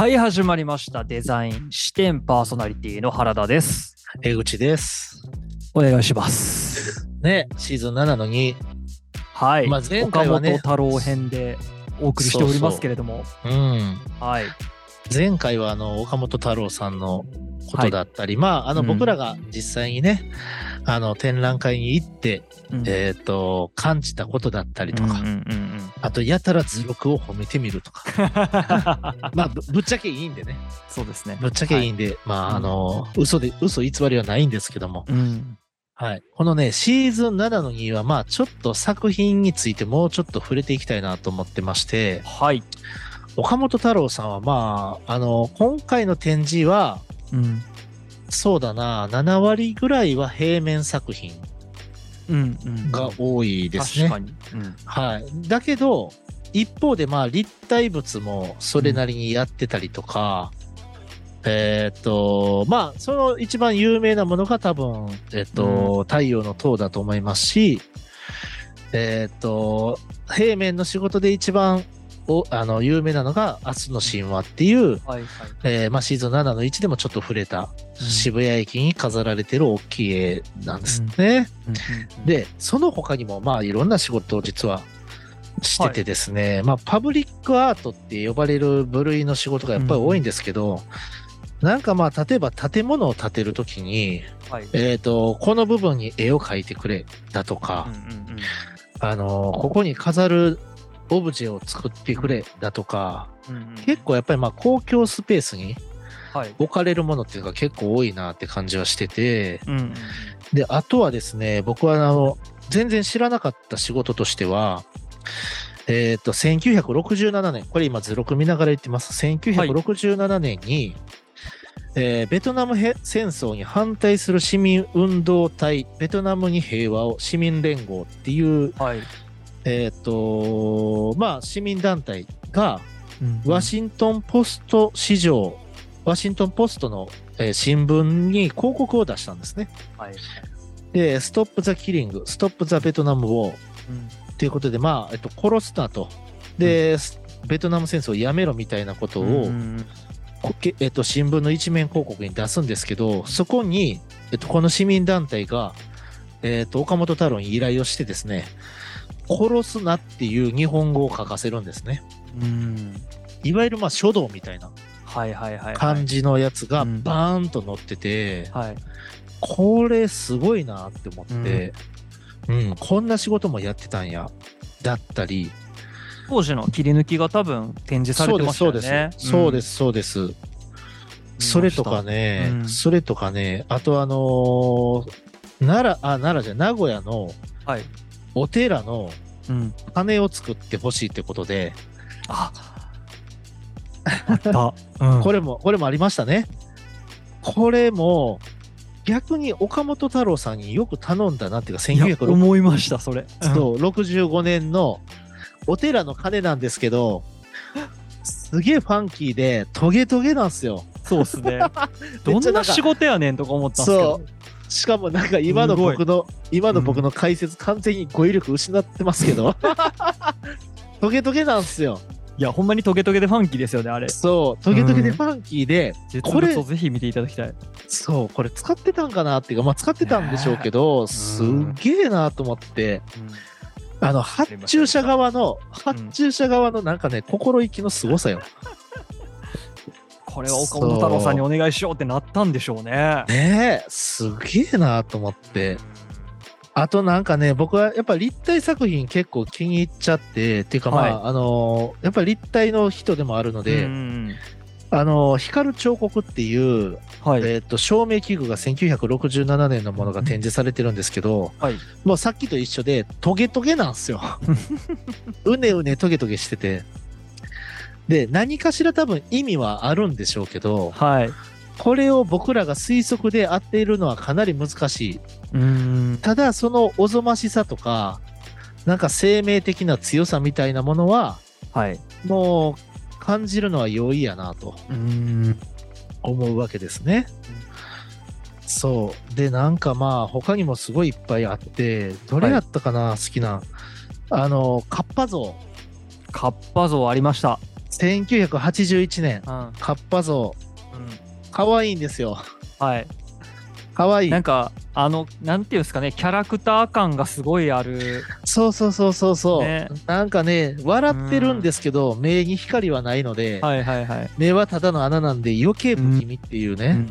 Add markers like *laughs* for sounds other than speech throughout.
はい、始まりました。デザイン視点パーソナリティの原田です。江口です。お願いします。ね、シーズン7の2。はい。まあ前回はね岡本太郎編でお送りしておりますけれども。うん。はい。前回はあの、岡本太郎さんのことだったり、まあ、あの、うん僕らが実際にね、あの、展覧会に行って、うんえっ、と、感じたことだったりとか、うんうんうんあと、やたら図録を褒めてみるとか。う *laughs* んまあ、ぶぶっちゃけいいんでね。そうですね。ぶっちゃけいいんで、まあ、あの、嘘で、嘘偽りはないんですけども、うん。はい。このね、シーズン7の2は、まあ、ちょっと作品についてもうちょっと触れていきたいなと思ってまして、はい。岡本太郎さんは、まあ、あの、今回の展示は、うん。そうだな、7割ぐらいは平面作品うんうん。が多いですね。確かに。うん。はい。だけど、一方で、まあ、立体物もそれなりにやってたりとか、えーっと、まあ、その一番有名なものが多分、えっと、太陽の塔だと思いますし、えーっと、平面の仕事で一番おあの有名なのが明日の神話っていう、はいはい。えーまあ、シーズン7の1でもちょっと触れた、渋谷駅に飾られてる大きい絵なんですね。うんうんうん、で、その他にも、まあ、いろんな仕事を実はしててですね、まあ、パブリックアートって呼ばれる部類の仕事がやっぱり多いんですけど、なんかまあ、例えば建物を建てるときに、はい。えっ、と、この部分に絵を描いてくれだとかうん、うんうんあの、ここに飾るオブジェを作ってくれだとか、うんうん結構やっぱりまあ、公共スペースにはい。置かれるものっていうのが結構多いなって感じはしてて、うんうんうんで、あとはですね、僕はあの、全然知らなかった仕事としては、えっ、と、1967年、これ今図録見ながら言ってます。1967年に、えーベトナムへ戦争に反対する市民運動隊、ベトナムに平和を市民連合っていう、はい。えっ、と、まあ、市民団体が、うんワシントンポスト市場、ワシントンポストの、えー新聞に広告を出したんですね。はい。で、ストップ・ザ・キリング、ストップ・ザ・ベトナム・ウォーうんということで、まあ、えっと、殺すなと。で、ベトナム戦争をやめろみたいなことを、うんえっと、新聞の一面広告に出すんですけど、そこに、えっと、この市民団体が、えっと、岡本太郎に依頼をしてですね、殺すなっていう日本語を書かせるんですね。うん。いわゆる、まあ、書道みたいな。感じのやつがうんバーンと載ってて、はい。これすごいなって思って、うん、こんな仕事もやってたんや、だったり、当時の切り抜きが多分展示されてましたよね。そうです、そうです、そうです、そうです。それとかね、うんそれとかね、あとあのー奈良、あ、奈良じゃ名古屋のうん。はい。お寺のうん。鐘を作ってほしいってことで、ああった。うん。これも、これもありましたね。これも、逆に岡本太郎さんによく頼んだなっていうか、いや1960思いました、それ。そう、65年のお寺の鐘なんですけど、すげえファンキーで、トゲトゲなんですよ。そうっすね。*laughs* どんな仕事やねんとか思ったんですけど。しかもなんか今の僕の、今の僕の解説、完全に語彙力失ってますけど、*laughs* トゲトゲなんですよ。いや、ほんまにトゲトゲでファンキーですよね、あれ。そう、トゲトゲでファンキーで、実これぜひ見ていただきたい。そう、これ使ってたんかなっていうか、まあ使ってたんでしょうけど、すっげえなと思って、あの、発注者側の、発注者側のなんかね、心意気の凄さよ。これは岡本太郎さんにお願いしようってなったんでしょうね。ねえ、すげえなと思って。あとなんかね、僕はやっぱ立体作品結構気に入っちゃって、っていうかまあ、はいあのーやっぱり立体の人でもあるので、うんあのー光る彫刻っていう、はい。えっ、と、照明器具が1967年のものが展示されてるんですけど、はい。もうさっきと一緒で、トゲトゲなんですよ。*laughs* うねうねトゲトゲしてて。で、何かしら多分意味はあるんでしょうけど、はい。これを僕らが推測で当てるのはかなり難しい。うん。ただ、そのおぞましさとか、なんか生命的な強さみたいなものは、はい。もう感じるのは容易やなとうん。思うわけですね。そう。で、なんかまあ、他にもすごいいっぱいあって、どれやったかな、好きな。あの、カッパ像。カッパ像ありました。1981年、うん。カッパ像。うん。可愛いんですよ。はい。可愛いなんか、あの、なんていうんですかね、キャラクター感がすごいある。そうそうそうそうそう、ねなんかね、笑ってるんですけど、目に光はないので、はいはいはい。目はただの穴なんで余計不気味っていうね。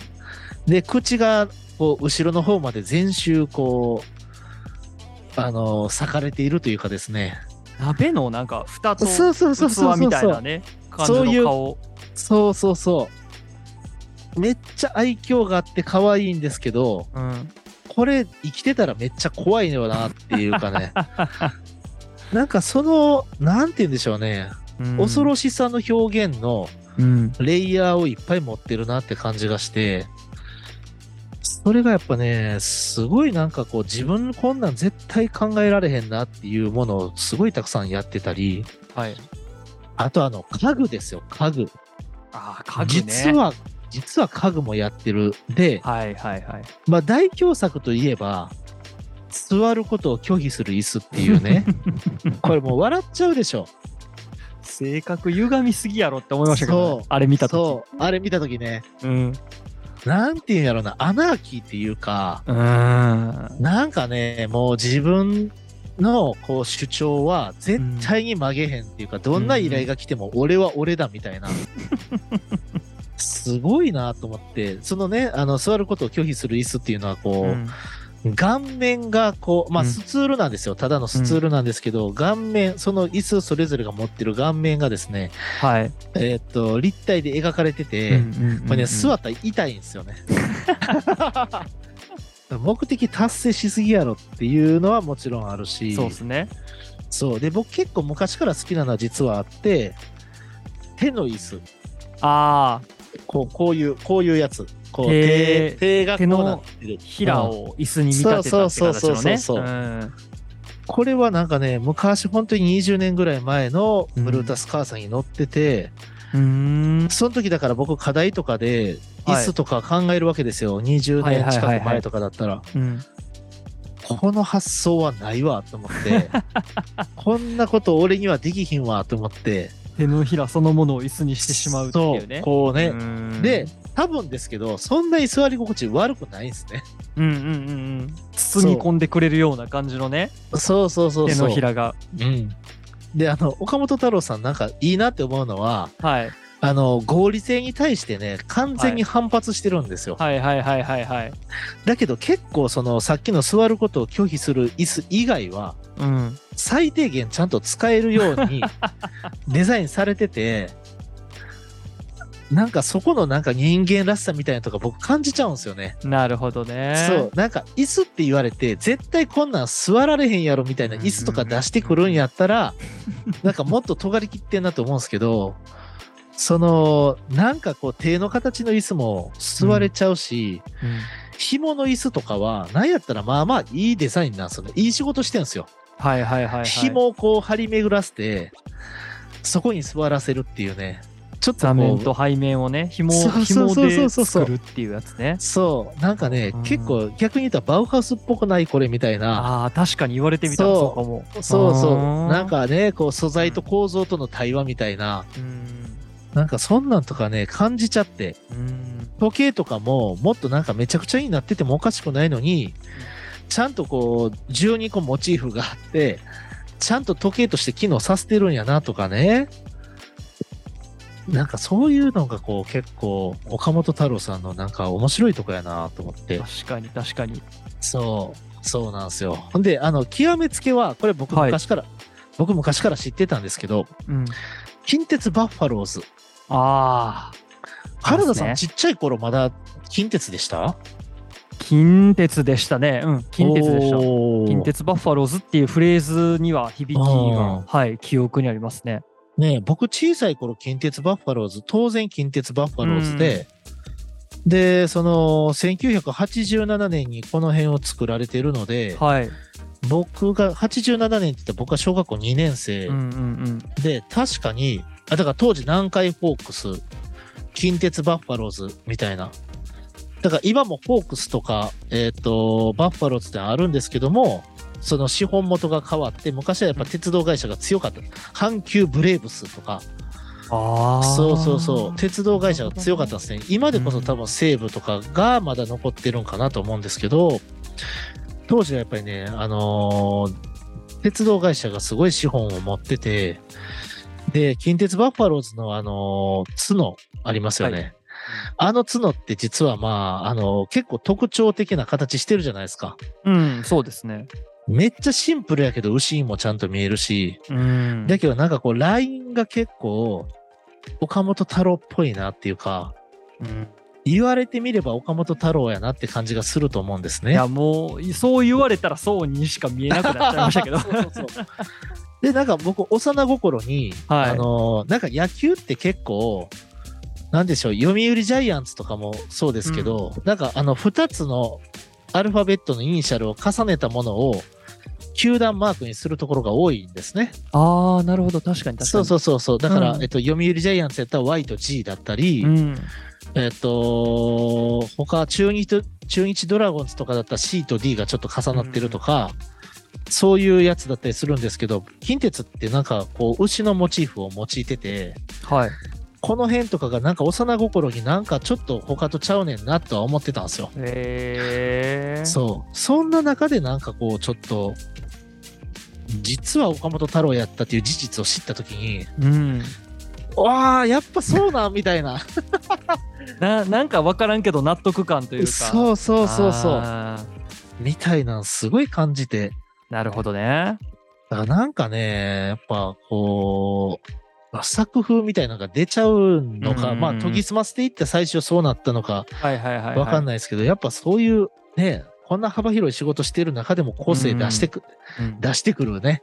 で、口がこう後ろの方まで全周こう、あの裂かれているというかですね。鍋のなんか、蓋と器みたいなね、感じそういうの顔。そうそうそう。めっちゃ愛嬌があって可愛いんですけど、うん。これ生きてたらめっちゃ怖いのよなっていうかね。*laughs* なんかその、なんて言うんでしょうね。恐ろしさの表現のうん。レイヤーをいっぱい持ってるなって感じがして、それがやっぱね、すごいなんかこう自分こんなん絶対考えられへんなっていうものをすごいたくさんやってたり、はい。あとあの家具ですよ、家具。ああ、家具ね。実は、実は家具もやってる。で、はいはいはい。まあ代表作といえば、座ることを拒否する椅子っていうね。*laughs* これもう笑っちゃうでしょ。性格歪みすぎやろって思いましたけどね、あれ見たとそう。あれ見たときね、き。うん。なんていうんやろな、アナーキーっていうか、うん。なんかね、もう自分のこう主張は絶対に曲げへんっていうか、どんな依頼が来ても俺は俺だみたいな。*laughs* すごいなと思って、そのね、あの座ることを拒否する椅子っていうのはこう、うん顔面がこう、まあ、うんスツールなんですよ。ただのスツールなんですけど、顔面、その椅子それぞれが持ってる顔面がですね、はい。えーっと、立体で描かれてて、うんうんうんうんこれね、座ったら痛いんですよね。*laughs* 目的達成しすぎやろっていうのはもちろんあるし、そうですね。そうで、僕結構昔から好きなのは実はあって、手の椅子。ああ、こうこういう、こういうやつ。こう手手手がこうなってる。平うんを椅子に見立てたって形そうそうのね。そうこれはなんかね、昔本当に20年ぐらい前のブルータスカーさんに乗ってて、うーん。その時だから僕課題とかで椅はい子とか考えるわけですよ。20はい年はいはいはい近く前とかだったら。うんこの発想はないわと思って、*laughs* こんなこと俺にはできひんわと思って、手のひらそのものを椅子にしてしまうっていうね。こうね。うんで、、多分ですけど、そんなに座り心地悪くないんですね。うんうんうんうん。包み込んでくれるような感じのね、そうそうそう手そう。のひらが。うん。で、あの、岡本太郎さんなんかいいなって思うのは、はい。あの、合理性に対してね、完全に反発してるんですよ。はいはいはいはいはい。だけど結構その、さっきの座ることを拒否する椅子以外は、うん。最低限ちゃんと使えるようにデザインされてて、*laughs* なんかそこのなんか人間らしさみたいなとか僕感じちゃうんですよね。なるほどね。そう。なんか椅子って言われて絶対こんなん座られへんやろみたいな椅子とか出してくるんやったら、*laughs* なんかもっと尖りきってんなと思うんですけど、その、なんかこう手の形の椅子も座れちゃうし、うん。紐の椅子とかは、なんやったらまあまあいいデザインなんですよね。いい仕事してんですよ。はいはいはいはい。紐をこう張り巡らせて、そこに座らせるっていうね。ちょっと座面と背面をね、紐そうそう紐で作るっていうやつね。そう、なんかね、うん結構逆に言ったらバウハウスっぽくないこれみたいな。ああ、確かに言われてみたらそうかも。そうそう。なん、かね、こう素材と構造との対話みたいな、うん。なんかそんなんとかね、感じちゃって、うん。時計とかももっとなんかめちゃくちゃになっててもおかしくないのに、ちゃんとこう12個モチーフがあって、ちゃんと時計として機能させてるんやなとかね。なんかそういうのがこう結構岡本太郎さんのなんか面白いとこやなと思って。確かに確かに。そう、そうなんですよ。ほんで、あの、極めつけは、これ僕はい昔から、僕昔から知ってたんですけど、うん。近鉄バッファローズ。ああ。原田さん、ねちっちゃい頃まだ近鉄でした？近鉄でしたね。うん。近鉄でした。近鉄バッファローズっていうフレーズには響きうんが、はい、記憶にありますね。ねえ僕小さい頃近鉄バッファローズ、当然近鉄バッファローズで、で、その、1987年にこの辺を作られてるので、はい。僕が87年って言ったら僕は小学校2年生うんうんうん。で、確かに、あ、だから当時南海ホークス、近鉄バッファローズみたいな。だから今もホークスとか、えっ、と、バッファローズってあるんですけども、その資本元が変わって、昔はやっぱ鉄道会社が強かった。阪急ブレーブスとか、ああ。そうそうそう。鉄道会社が強かったんですね。今でこそ多分西武とかがまだ残ってるんかなと思うんですけど、当時はやっぱりね、あのー鉄道会社がすごい資本を持ってて、で、近鉄バッファローズのあのー角ありますよね。はいあの角って実はまあ、あのー結構特徴的な形してるじゃないですか。うん、そうですね。めっちゃシンプルやけど、牛にもちゃんと見えるし、うん。だけどなんかこう、ラインが結構、岡本太郎っぽいなっていうか、うん言われてみれば岡本太郎やなって感じがすると思うんですね。いや、もう、そう言われたらそうにしか見えなくなっちゃいましたけど。*laughs* そうそうそうで、なんか僕、幼心に、はいあのーなんか野球って結構、なんでしょう、読売ジャイアンツとかもそうですけど、なんかあの、二つのアルファベットのイニシャルを重ねたものを、球団マークにするところが多いんですね。ああ、なるほど。確かに確かに。そうそうそうそう。だから、うんえっと、読売ジャイアンツやったら Y と G だったり、うん。えっと、他中日と、中日ドラゴンズとかだったら C と D がちょっと重なってるとか、そういうやつだったりするんですけど、近鉄ってなんかこう、牛のモチーフを用いてて、はい。この辺とかがなんか幼心になんかちょっと他とちゃうねんなとは思ってたんですよ。へえ。そう。そんな中でなんかこう、ちょっと、実は岡本太郎やったっていう事実を知ったときに、う。うん。わあ、やっぱそうなんみたいな。*laughs* ななんか分からんけど納得感というか。そうそうそうそう。みたいなんすごい感じて。なるほどね。だからなんかね、やっぱこう、作風みたいなのが出ちゃうのか、うんうんうんまあ研ぎ澄ませていって最初そうなったのかはいはいはい、はい。わかんい。ないですけど、やっぱそういうね、こんな幅広い仕事してる中でも個性出してく、うん、い出してくるね、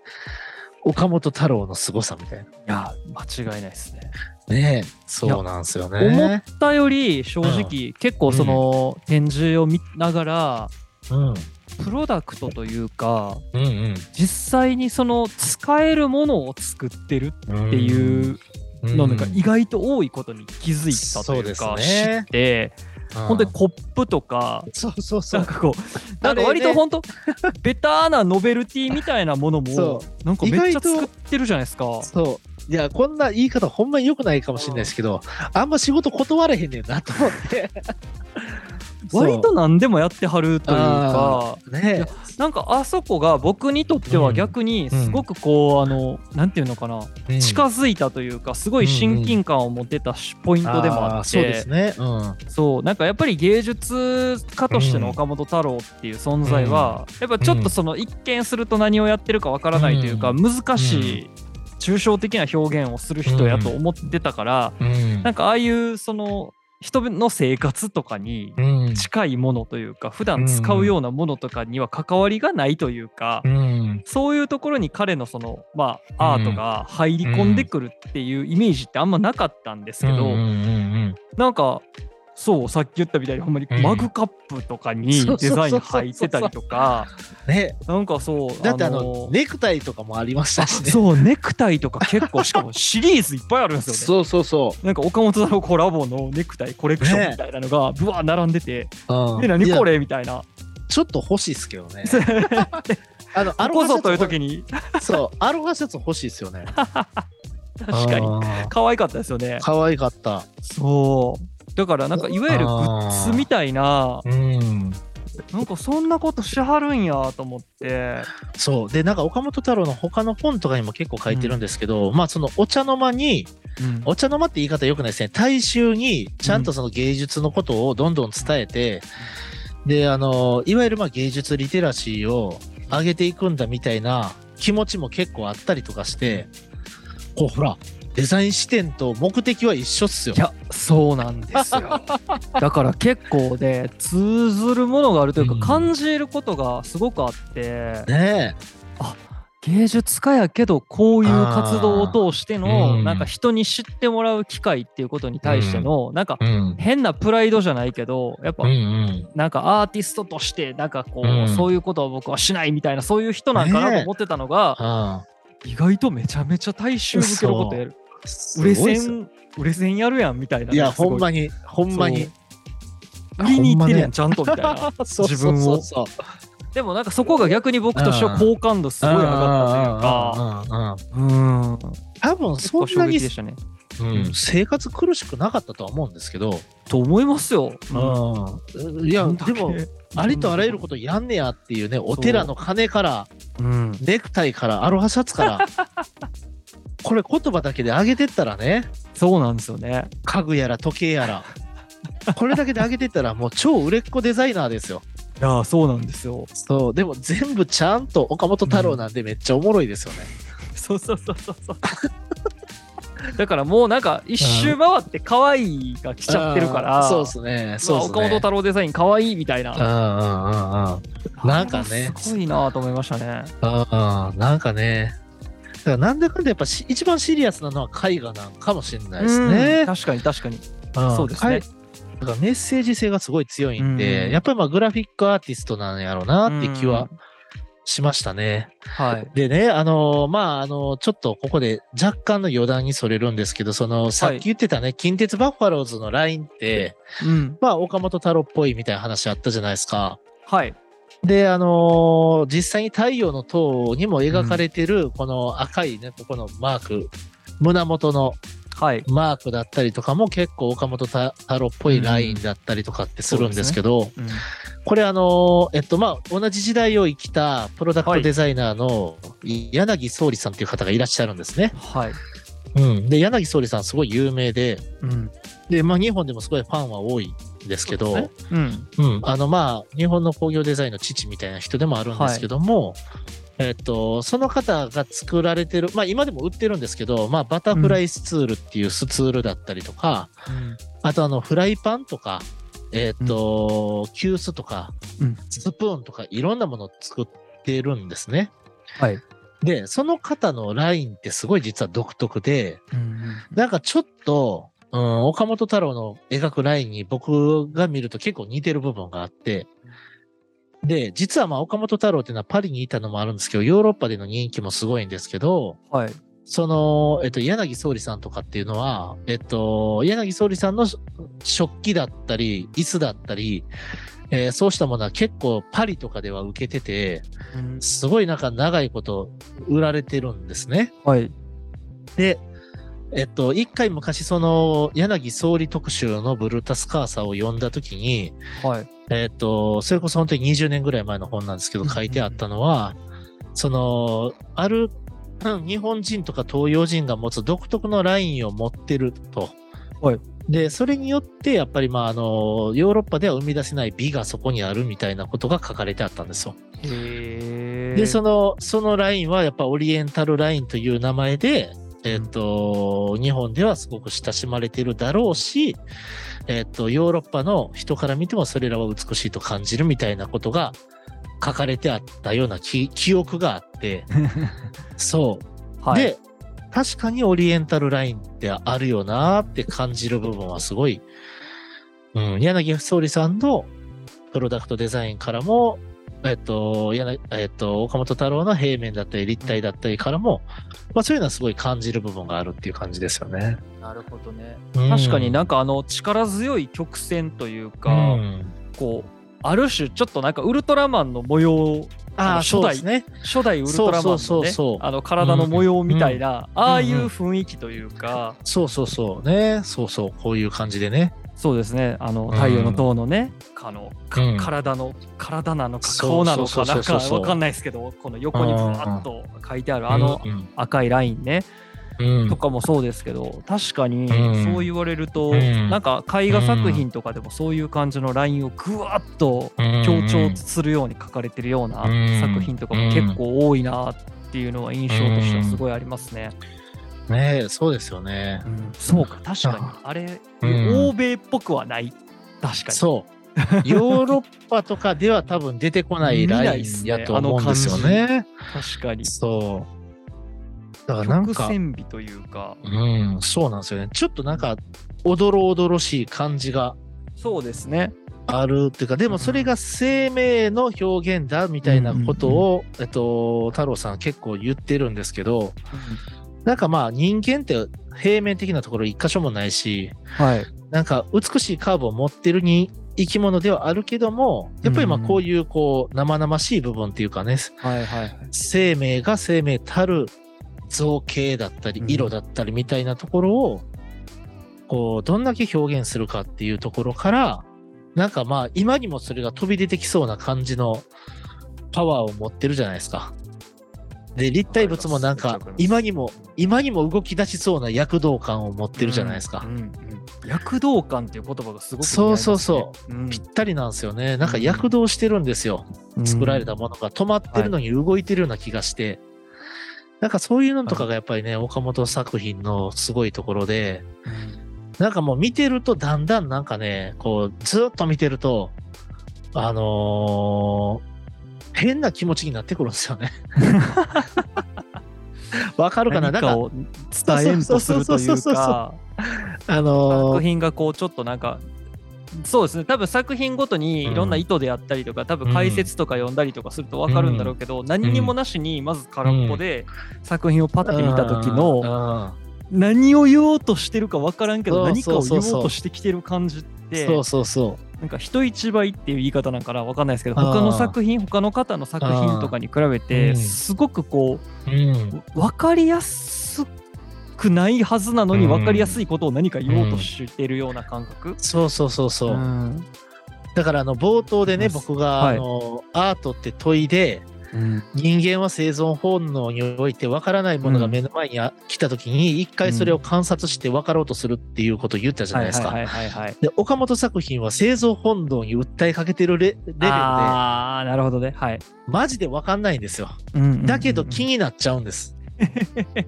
岡本太郎の凄さみたいや、間違いないですね。な。ねそうなんですよ思ねっ。たより正直、結構その展示を見ながら、うん。プロダクトというか、うん実際にその使えるものを作ってるうん。っていうのがうん意外と多いことに気づいたというか、そうですね知って、本当にコップとか、そうそうそう。なんかこう、なんか割と本当、*laughs* ベターなノベルティみたいなものもそ、なんかめっちゃ作ってるじゃないですか。そう。いや、こんな言い方ほんまに良くないかもしれないですけど、あんま仕事断れへんねんなと思って。割と何でもやってはるというか、ね。なんかあそこが僕にとっては逆にすごくこう、あの、なんていうのかな、うん。近づいたというか、すごい親近感を持てたしポイントでもあって、ーそうですね。うん。そうなんかやっぱり芸術家としての岡本太郎っていう存在は、やっぱちょっとその一見すると何をやってるかわからないというか、う難しい抽象的な表現をする人やと思ってたから、うん。なんかああいうその人の生活とかにうん。近いものというか普段使うようなものとかには関わりがないというか、うん。そういうところに彼のそのまあアートが入り込んでくるっていうイメージってあんまなかったんですけど、うんうんうん。なんかそうさっき言ったみたいにほんまにうんマグカップとかにデザイン入ってたりとかね、なんかそうだってあの、ネクタイとかもありましたしね。そうネクタイとか結構しかもシリーズいっぱいあるんですよね。そうそうそなんか岡本太郎コラボのネクタイコレクションみたいなのがぶわー並んでて、う。うんえ何これみたいな。ちょっと欲しいですけどね。*laughs* あの、アここぞというシャツ時にそう、アロハシャツ欲しいですよね。*laughs* 確かにに。可愛かったですよね。可愛かった。そうだからなんかいわゆるグッズみたいなうん。なんかそんなことしはるんやと思ってそう。で、なんか岡本太郎の他の本とかにも結構書いてるんですけど、まあそのお茶の間に、うんお茶の間って言い方良くないですね。大衆にちゃんとその芸術のことをどんどん伝えて、で、あの、いわゆるまあ芸術リテラシーを上げていくんだみたいな気持ちも結構あったりとかして、こうほら、デザイン視点と目的は一緒っすよい。やそうなんですよ *laughs* だから結構で通ずるものがあるというか、うん感じることがすごくあってね芸術家やけどこういう活動を通しての、うんなんか人に知ってもらう機会っていうことに対しての、なんかえ。うん。変なプライドじゃないけどやっぱ、うんうん。なんかアーティストとしてなんかこう、うんそういうことを僕はしないみたいなそういう人なんかなと思ってたのが、あ意外とめちゃめちゃ大衆向けのことやるあ。売れ線売れ線やるやんみたいな、いや、ほんまに、ほんまに。売りに行ってるやん、ちゃんとみたいな。*laughs* そう自分を。でもなんかそこが逆に僕としては好感度すごい上がったというか。うん。多分そん。なにねうん、生活苦しくなかったとは思うん。ですけど、と思いますよ。うん、いや、でも、ありとあらゆることやん。ねやっていうね、お寺の鐘から、うん、ネクタイから、アロハシャツから、これ言葉だけで上げてったらね、そうなんですよね。家具やら時計やら、これだけで上げてったらもう超売れっ子デザイナーですよ。いやーそうなんですよ。そう、でも全部ちゃんと岡本太郎なんでめっちゃおもろいですよね。そうそうそうそうそう。*laughs* だからもうなんか一周回って可愛いが来ちゃってるから、そうですね。そうね。岡本太郎デザイン可愛いみたいな。うんうんうんうん。なんかねすごいなと思いましたね。うんうん、なんかね。だからなんだかんだやっぱし一番シリアスなのは絵画なんかもしれないですうんね。確かに確かに。んそうですね絵だからメッセージ性がすごい強いんで、うんやっぱりまあグラフィックアーティストなんやろうなって気はうんしましたね。はい。でね、あのーまあ、あのーちょっとここで若干の余談にそれるんですけど、その、さっき言ってたね、近鉄バッファローズのラインって、うん。まあ、岡本太郎っぽいみたいな話あったじゃないですか。はい。で、あのー実際に太陽の塔にも描かれてる、この赤いね、ここのマーク、胸元のはい。マークだったりとかも結構岡本太郎っぽいラインだったりとかってするんですけど、うんこれあのーえっとまあ同じ時代を生きたプロダクトデザイナーの柳総理さんっていう方がいらっしゃるんですね。はい。うん、で柳総理さんすごい有名でうん。で、まあ、日本でもすごいファンは多いんですけどそうん、あのまあ日本の工業デザインの父みたいな人でもあるんですけども、えっと、その方が作られてる、まあ今でも売ってるんですけど、まあバタフライスツールっていうスツールだったりとか、うん。あとあのフライパンとか、えっと、急須とかうん、スプーンとかいろんなものを作ってるんですね。はい。で、その方のラインってすごい実は独特で、うん。なんかちょっと、うん、岡本太郎の描くラインに僕が見ると結構似てる部分があって、で、実はまあ岡本太郎っていうのはパリにいたのもあるんですけど、ヨーロッパでの人気もすごいんですけど、はい。その、えっと、柳総理さんとかっていうのは、えっと、柳総理さんの食器だったり、椅子だったり、えーそうしたものは結構パリとかでは受けてて、うんすごいなんか長いこと売られてるんですね。はい。で、えっと、一回昔その柳総理特集のブルータスカーサーを読んだ時に、はい。えっと、それこそ本当に20年ぐらい前の本なんですけど書いてあったのは、その、ある、うん日本人とか東洋人が持つ独特のラインを持ってると。はいで、それによって、やっぱりまあ、あの、ヨーロッパでは生み出せない美がそこにあるみたいなことが書かれてあったんですよ。へーで、その、そのラインはやっぱオリエンタルラインという名前で、えっ、と、日本ではすごく親しまれているだろうし、えっ、と、ヨーロッパの人から見てもそれらは美しいと感じるみたいなことが書かれてあったような記記憶があって、*laughs* そう。はい。で、確かにオリエンタルラインってあるよなって感じる部分はすごい、うん、柳総理さんのプロダクトデザインからも、えっと、柳えっと、岡本太郎の平面だったり立体だったりからも、まあそういうのはすごい感じる部分があるっていう感じですよね。なるほどね。うん確かになんかあの力強い曲線というか、うんこうある種ちょっとなんかウルトラマンの模様あ初代ね。初代ウルトラマンのねあの体の模様みたいな、んああいう雰囲気というか、そうそうそうね。そうそう、こういう感じでね。そうですね。あのん。太陽の塔のね、あのかうん。体の体なのかそう顔なのかなんかそうそうそう。わかんないですけどこの横にブワッと書いてあるあのうん、赤いラインね、うん。とかもそうですけど確かにうん。そう言われると、うん。なんか絵画作品とかでもそういう感じのラインをぐわっと強調するように書かれてるようなうん。作品とかも結構多いなっていうのは印象としてはすごいありますね。ねえ、そうですよね。そうか確かにあれ、うん欧米っぽくはない確かに。そう。ヨーロッパとかでは多分出てこないラインやと思うんですよね。*laughs* 確かに。そう。だからなんか、曲線美というかうん、そうなんですよね。ちょっとなんか、おどろおどろしい感じがそうですね。あるっていうか、でもそれが生命の表現だみたいなことを、えっと、太郎さん結構言ってるんですけど、なんかまあ人間って平面的なところ一箇所もないし、はい。なんか美しいカーブを持ってるに生き物ではあるけども、やっぱりまあうんこういうこう生々しい部分っていうかね、はいはい。生命が生命たる造形だったりうん色だったりみたいなところをこう、どんだけ表現するかっていうところから、なんかまあ、今にもそれが飛び出てきそうな感じのパワーを持ってるじゃないですか。で、立体物もなんか今にも、今にも動き出しそうな躍動感を持ってるじゃないですか。うんうん。躍動感っていう言葉がすごくね、そうそうそう。うん。ぴったりなんですよね。なんか躍動してるんですよ。作られたものが。止まってるのに動いてるような気がして、なんかそういうのとかがやっぱりね、岡本作品のすごいところで、なんかもう見てるとだんだんなんかね、こうずっと見てると、あのー変な気持ちになってくるんですよね。*laughs* わかるかな？何かを伝えんとするというか。あのー作品がこうちょっとなんかそうですね。多分作品ごとにいろんな意図であったりとか、多分解説とか読んだりとかすると分かるんだろうけど、何にもなしにまず空っぽで作品をパッて見た時のの、何を言おうとしてるか分からんけど何かを言おうとしてきてる感じってそうそうそう。なんか人一倍っていう言い方なんかな分かんないですけど他の作品他の方の作品とかに比べてすごくこうん。う分かりやすくないはずなのにうん分かりやすいことを何か言おうとしてるような感覚。そうそうそうそう。うんだからあの冒頭でね、僕が、はいあのアートって問いで、人間は生存本能において分からないものが目の前にあ来た時に一回それを観察して分かろうとするっていうことを言ったじゃないですか。はいはいはいはい。で岡本作品は生存本能に訴えかけてるレレベルでああ、なるほどね。はい。マジで分かんないんですよ。だけど気になっちゃうんです。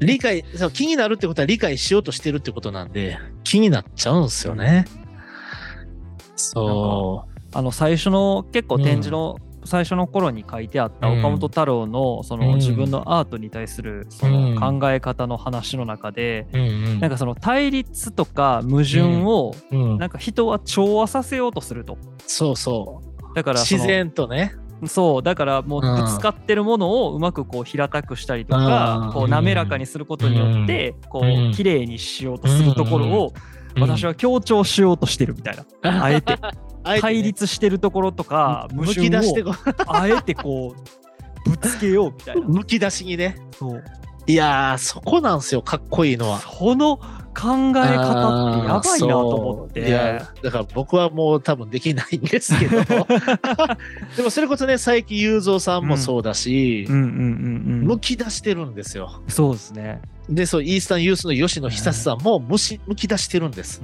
理解そう気になるってことは理解しようとしてるってことなんで気になっちゃうんですよね。そあの最初の結構展示の最初の頃に書いてあった岡本太郎のそのうん。自分のアートに対するその考え方の話の中でなんかその対立とか矛盾をうん。なんか人は調和させようとすると。そうそう。だから自然とね。そうだからもううんぶつかってるものをうまくこう平たくしたりとうん。かこう滑らかにすることによってこう綺麗にしようとするところを私は強調しようとしてるみたいな。*laughs* あえて対立してるところとか矛む盾き出してあえてこうぶつけようみたいな。*laughs* むき出しにね。そういやー、そこなんですよ、かっこいいのは。その考え方ってやばいなと思っそういやて。だから僕はもう多分できないんですけど *laughs* でもそれこそね佐伯雄三さんもそうだし。むき出してるんですよそうですね。でそうイースタンユースの吉野久さんもむしむき出してるんです。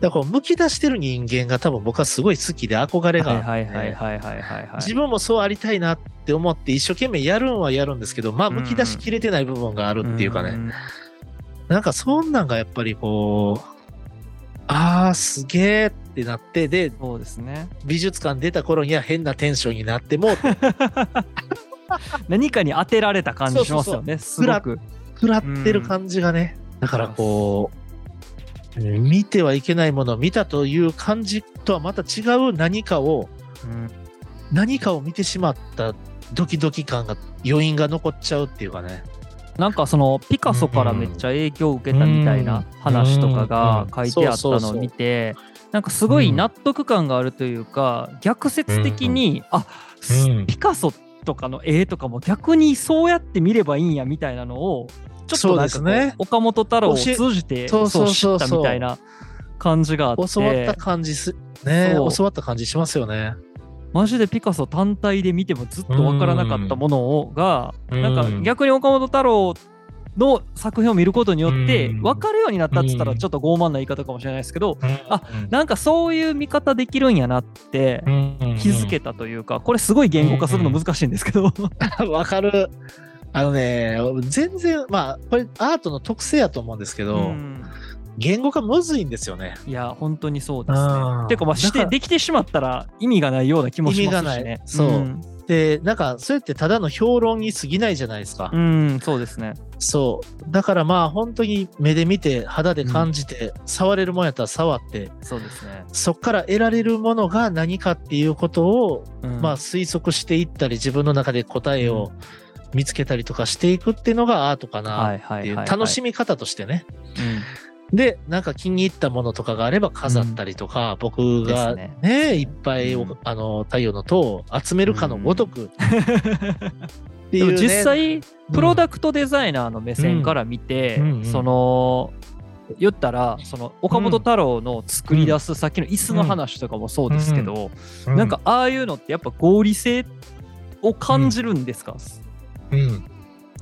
だからむき出してる人間が多分僕はすごい好きで憧れがあって。自分もそうありたいなって思って一生懸命やるんはやるんですけどまあむき出しきれてない部分があるっていうかね、んんなんかそんなんがやっぱりこうあーすげえってなってでそうですね。美術館出た頃には変なテンションになっても *laughs* 何かに当てられた感じしますよね。すごく。食らってる感じがね、だからこう見てはいけないものを見たという感じとはまた違う何かをうん何かを見てしまったドキドキ感が余韻が残っちゃうっていうかねなんかそのピカソからめっちゃ影響を受けたみたいな話とかが書いてあったのを見てなんかすごい納得感があるというか逆説的にあうん。ピカソとかの絵とかも逆にそうやって見ればいいんやみたいなのをちょっとなんかねう岡本太郎を通じてそう知ったみたいな感じがあって。教わった感じすね教わった感じしますよねマジでピカソ単体で見てもずっと分からなかったものをが、うん。なんか逆に岡本太郎の作品を見ることによってうん。分かるようになったっつったうん。らちょっと傲慢な言い方かもしれないですけど、あうん。なんかそういう見方できるんやなってうん。気づけたというか、これすごい言語化するの難しいんですけど、*laughs* わかる。あのね全然まあこれアートの特性やと思うんですけど、うん言語化むずいんですよね。いや本当にそうですね。てかまあしてできてしまったら意味がないような気もしますし意味がなねい。そう。ん。でなんかそれってただの評論に過ぎないじゃないですか、うん、そうですね。そう。だからまあ本当に目で見て肌で感じて、触れるもんやったら触ってそうですね。そっから得られるものが何かっていうことを、うん。まあ推測していったり自分の中で答えを見つけたりとかしていくっていうのがアートかはないっていう楽しみ方としてね。うんでなんか気に入ったものとかがあれば飾ったりとか、僕がですね。ねいっぱいお、うん。あの太陽の塔を集めるかのごとくう、*laughs* ね、でも実際プロダクトデザイナーの目線から見て、うん。うんその言ったらその岡本太郎の作り出すさっきの椅子の話とかもそうですけど、うなんか、ああいうのってやっぱ合理性を感じるんですか、うん、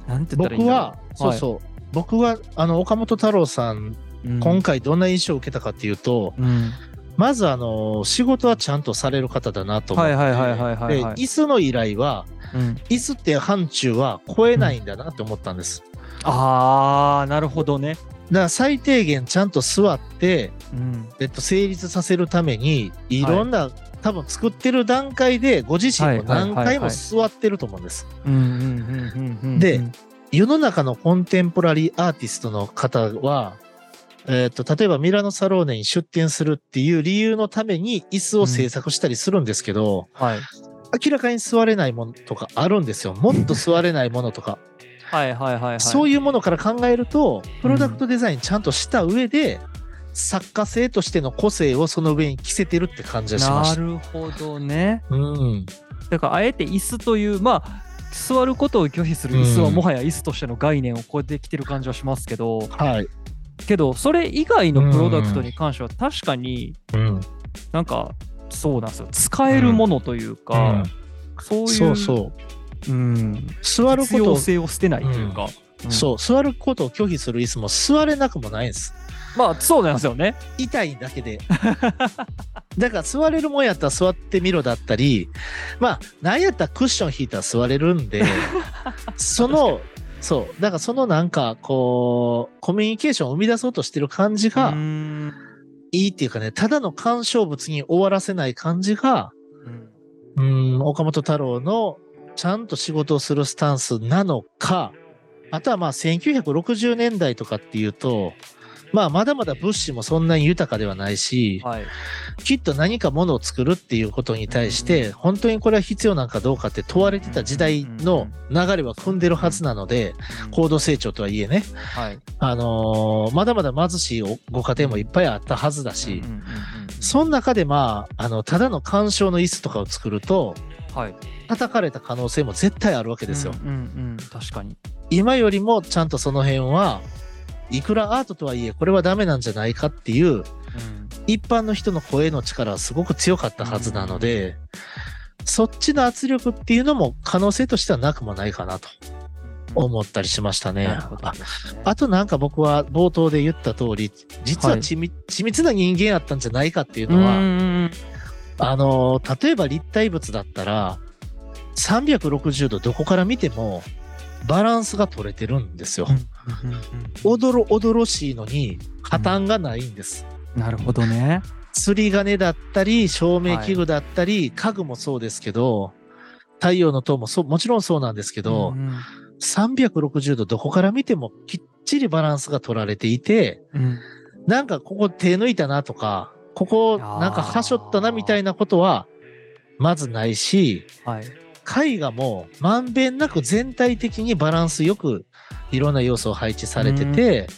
なんて言ったらいいん僕だろう。は、そうそう、僕はあの岡本太郎さん、うん。今回どんな印象を受けたかっていうと、うん。まずあの仕事はちゃんとされる方だなと思って、はいはいはいはいはい。はいで椅子の依頼は、うん。椅子って範疇は超えないんだなって思ったんです。あーなるほどね、だから最低限ちゃんと座って、うん。えっと、成立させるためにいろんな、多分作ってる段階でご自身も何回も座ってると思うんです。で世の中のコンテンポラリーアーティストの方は、えっと例えばミラノサローネに出展するっていう理由のために椅子を制作したりするんですけど、はい明らかに座れないものとかあるんですよ。もっと座れないものとか。*laughs* はいはいはいはいそういうものから考えると、プロダクトデザインちゃんとした上で、作家性としての個性をその上に着せてるって感じがしまなした。るほどねうん。だからあえて椅子というまあ座ることを拒否する椅子はうんもはや椅子としての概念を超えてきてる感じはしますけど、はい。けどそれ以外のプロダクトに関しては確かにうん。なんかそうなんですよ使えるものというか、そういうそうそう。うん、座ること性を捨てないというか、うんそう、座ることを拒否する椅子も座れなくもないんです。まあそうなんですよね。痛いだけで。*laughs* だから座れるもんやったら座ってみろだったり、まあ、なんやったらクッション引いたら座れるんで、*laughs* その、そう、だからそのなんか、こう、コミュニケーションを生み出そうとしてる感じがうん。いいっていうかね、ただの干渉物に終わらせない感じが、うん。うん、岡本太郎のちゃんと仕事をするスタンスなのか、あとはまあ1960年代とかっていうと、まあまだまだ物資もそんなに豊かではないし、はい。きっと何かものを作るっていうことに対して、本当にこれは必要なんかどうかって問われてた時代の流れは組んでるはずなので、高度成長とはいえね、はい。あのーまだまだ貧しいご家庭もいっぱいあったはずだしその中でまあ、あの、ただの干渉の椅子とかを作ると、はい。叩かれた可能性も絶対あるわけですよ。うんうんうん確かに。今よりもちゃんとその辺はいくらアートとはいえこれはダメなんじゃないかっていううん一般の人の声の力はすごく強かったはずなので、そっちの圧力っていうのも可能性としてはなくもないかなと思ったりしましたね。なるほどああとなんか僕は冒頭で言った通り実ははい緻密,、緻密な人間やったんじゃないかっていううんのは、うんあの例えば立体物だったら360度どこから見てもバランスが取れてるんですよ。うんうんおどろおどろしいのに破綻がないんです。なるほどね。釣り鐘だったり照明器具だったり、家具もそうですけど太陽の塔もそうもちろんそうなんですけど、うん360度どこから見てもきっちりバランスが取られていてうん。なんかここ手抜いたなとかここなんかはしょったなみたいなことはまずないしはい。絵画もまんべんなく全体的にバランスよくいろんな要素を配置されてて、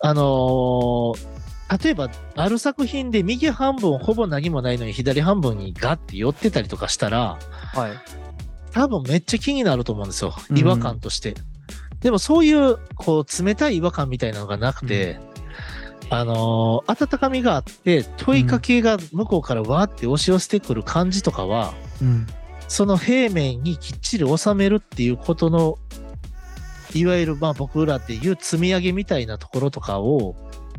あのー例えばある作品で右半分ほぼ何もないのに左半分にガッて寄ってたりとかしたらはい。多分めっちゃ気になると思うんですようん。違和感として。でもそういうこう冷たい違和感みたいなのがなくて、あのー温かみがあって問いかけが向こうからわーって押し寄せてくる感じとかは、うん。その平面にきっちり収めるっていうことの、いわゆるまあ僕らでいう積み上げみたいなところとかを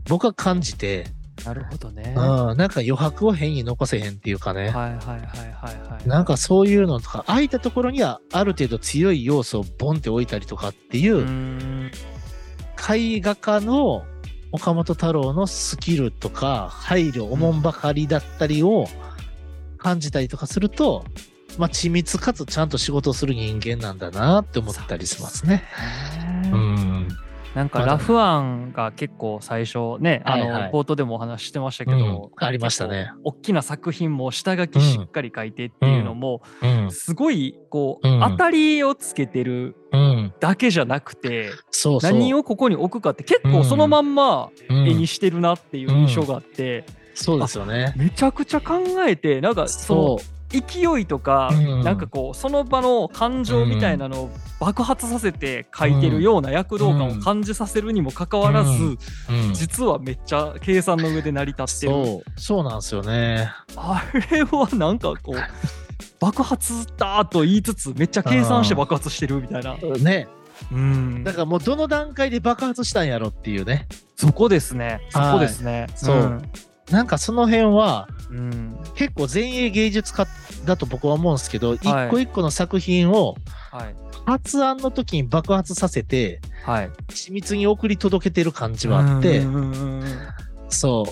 僕は感じて、なるほどね。うんはいなんか余白を変に残せへんっていうかね、はいはいはいはい。なんかそういうのとか、空いたところにはある程度強い要素をボンって置いたりとかっていうう、ん絵画家の岡本太郎のスキルとか配慮、おもんばかりだったりを感じたりとかすると、まあ、緻密かつちゃんと仕事をする人間なんだなって思ったりしますね。ねうん。なんかラフアンが結構最初ね、あのはいはい冒頭でもお話ししてましたけうんど、ありましたね。大きな作品も下書きしっかり書いてっていうのも、うん。すごいこう、うん当たりをつけてるうん。だけじゃなくて、そうそう。何をここに置くかって結構そのまんまうん絵にしてるなっていう印象があって、そうですよね。めちゃくちゃ考えてなんかそのそ勢いとか、うん。なんかこうその場の感情みたいなのを爆発させて書いてるような躍動感を感じさせるにもかかわらず、うん。うん。実はめっちゃ計算の上で成り立ってる。そう、そうなんですよね。あれはなんかこう *laughs* 爆発だと言いつつめっちゃ計算して爆発してるみたいな、ね。うん。だからもうどの段階で爆発したんやろっていうね。そこですね。そこですね、そうなんかその辺はうん、うん結構前衛芸術家だと僕は思うんですけど、一個一個の作品をはい。発案の時に爆発させて、はい。緻密に送り届けてる感じはあって、そ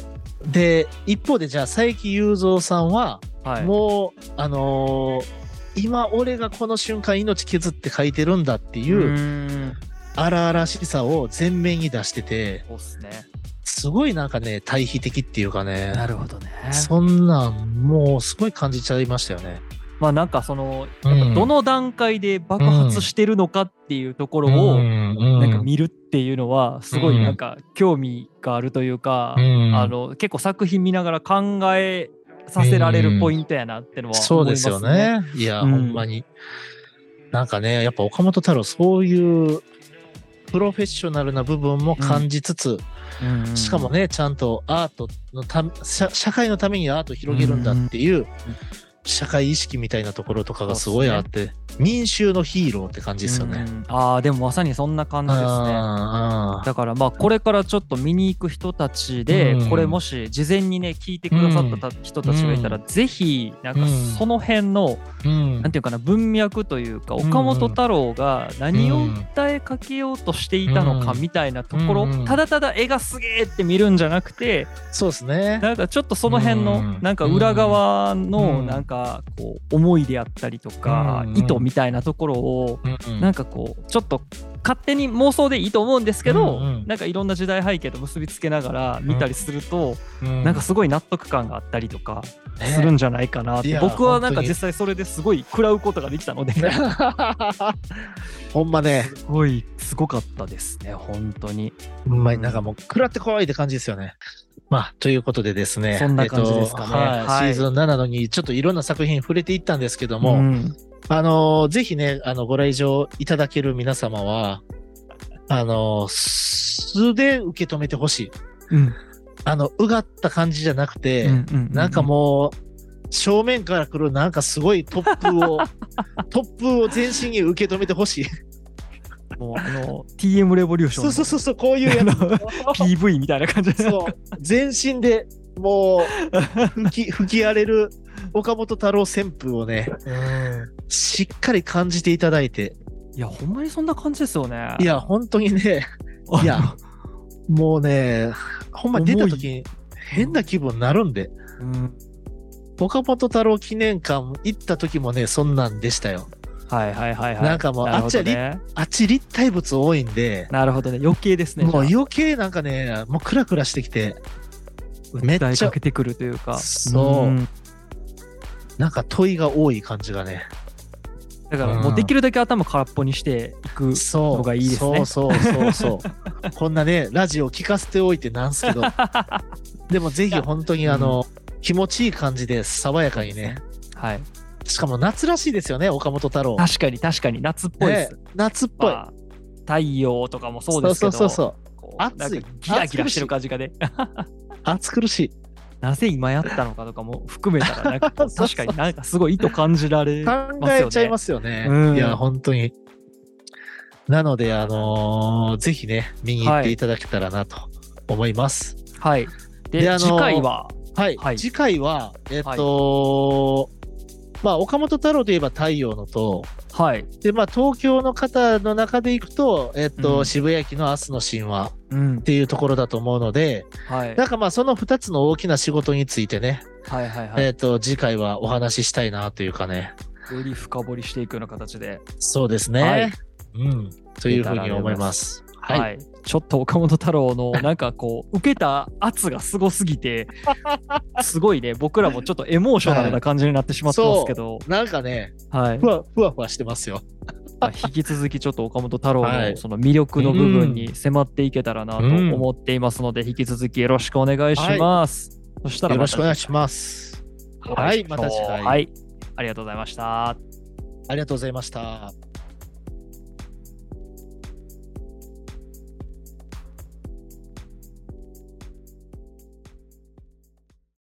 う。で、一方でじゃあ佐伯雄三さんは、はい。もう、あのー今俺がこの瞬間命削って書いてるんだっていううん。荒々しさを前面に出してて、そうっすねすごいなんかね、対比的っていうかね、なるほどねそんなんもうすごい感じちゃいましたよね。まあなんかそのどの段階で爆発してるのかっていうところをうんなんか見るっていうのはすごいなんか興味があるというか、うんあの結構作品見ながら考えさせられるポイントやなってのはそうです思いますね。よね。いや、うんほんまに。なんかね、やっぱ岡本太郎、そういうプロフェッショナルな部分も感じつつ、うんうんしかもね、ちゃんとアートのため社、社会のためにアートを広げるんだっていう社会意識みたいなところとかがすごいあって、民衆のヒーローって感じですよね。うん。ああでもまさにそんな感じですね。だからまあこれからちょっと見に行く人たちで、うん。これもし事前にね聞いてくださったた人たちがいたら、うぜひなんかうんその辺の、うん。なんていうかな文脈というかうん岡本太郎が何を訴えかけようとしていたのかうん。みたいなところ、うんただただ絵がすげえって見るんじゃなくてそうですね。なんかちょっとその辺のうんなんか裏側うん。のなんかこう思いであったりとかうん。意図みたいなところをうんなんかこうちょっと勝手に妄想でいいと思うんですけど、うんうん。なんかいろんな時代背景と結びつけながら見たりすると、うん。なんかすごい納得感があったりとかね。するんじゃないかなって、いや僕はなんか実際それですごい食らうことができたので。*laughs* ほんまね、すごいすごかったですね本当に。ほんまになんかもう、食らってこいって感じですよね。まあ、ということでですね。そんな感じですかね。えっとはい。はい。シーズン7のに、ちょっといろんな作品触れていったんですけども、んあのーぜひね、あの、ご来場いただける皆様は、あのー素で受け止めてほしい。うんあの、うがった感じじゃなくて、うんうんなんかもう、正面から来るなんかすごい突風を、*laughs* 突風を全身に受け止めてほしい。もうあの TM レボリューションのそうそうそうそう、こういうやつ。PV みたいな感じでそう、全身でもう吹き、吹き荒れる岡本太郎旋風をね、しっかり感じていただいて、いやほんまにそんな感じですよね。いや、本当にね、*laughs* いや、もうね、ほんまに出た時に変な気分になるんで、うん。岡本太郎記念館行った時もね、そんなんでしたよ。はいはいはいはい。なんかもうなるほどあっちねあっち立体物多いんで、なるほどね。余計ですねもう余計なんかね、もうクラクラしてきて、めっちゃけてくるというか。そうんなんか問いが多い感じがね。だからもうできるだけ頭空っぽにしていくそう。のがいいですねそうそうそうそう。*laughs* こんなね、ラジオ聞かせておいてなんすけど、*laughs* でもぜひ本当にあの、気持ちいい感じで爽やかにね。はいしかも夏らしいですよね、岡本太郎。確かに確かに夏っぽいです、ね夏っぽい。まあ太陽とかもそうですけどそうそうそうこう暑いギラギラしてる感じがね暑苦しい。なぜ今やったのかとかも含めたらなんか *laughs* 確かになんかすごい意図感じられ考ますよねえちゃいますよね。うんいや、本当に。なので、あのーぜひね、見に行っていただけたらなと思います。はいでであの次回は？はい。はい次回は、えっと、まあ、岡本太郎といえば太陽のと、はい、で、まあ、東京の方の中でいくと、えっと、うん。渋谷駅の明日の神話うん。っていうところだと思うので、はい、なんかまあ、その2つの大きな仕事についてね、はいはいはい。えっと、次回はお話ししたいなというかね、より深掘りしていくような形で。そうですね。はい。うん。というふうに思います。はい、はい。ちょっと岡本太郎の *laughs* なんかこう受けた圧がすごすぎてすごいね僕らもちょっとエモーショナルな感じになってしまってますけど、なんかね、はいふわふわふわしてますよ。まあ引き続きちょっと岡本太郎はいのその魅力の部分に迫っていけたらなと思っていますので、引き続きよろしくお願いします。そしたらよろしくお願いします。はい、また次回。はいありがとうございました。ありがとうございました。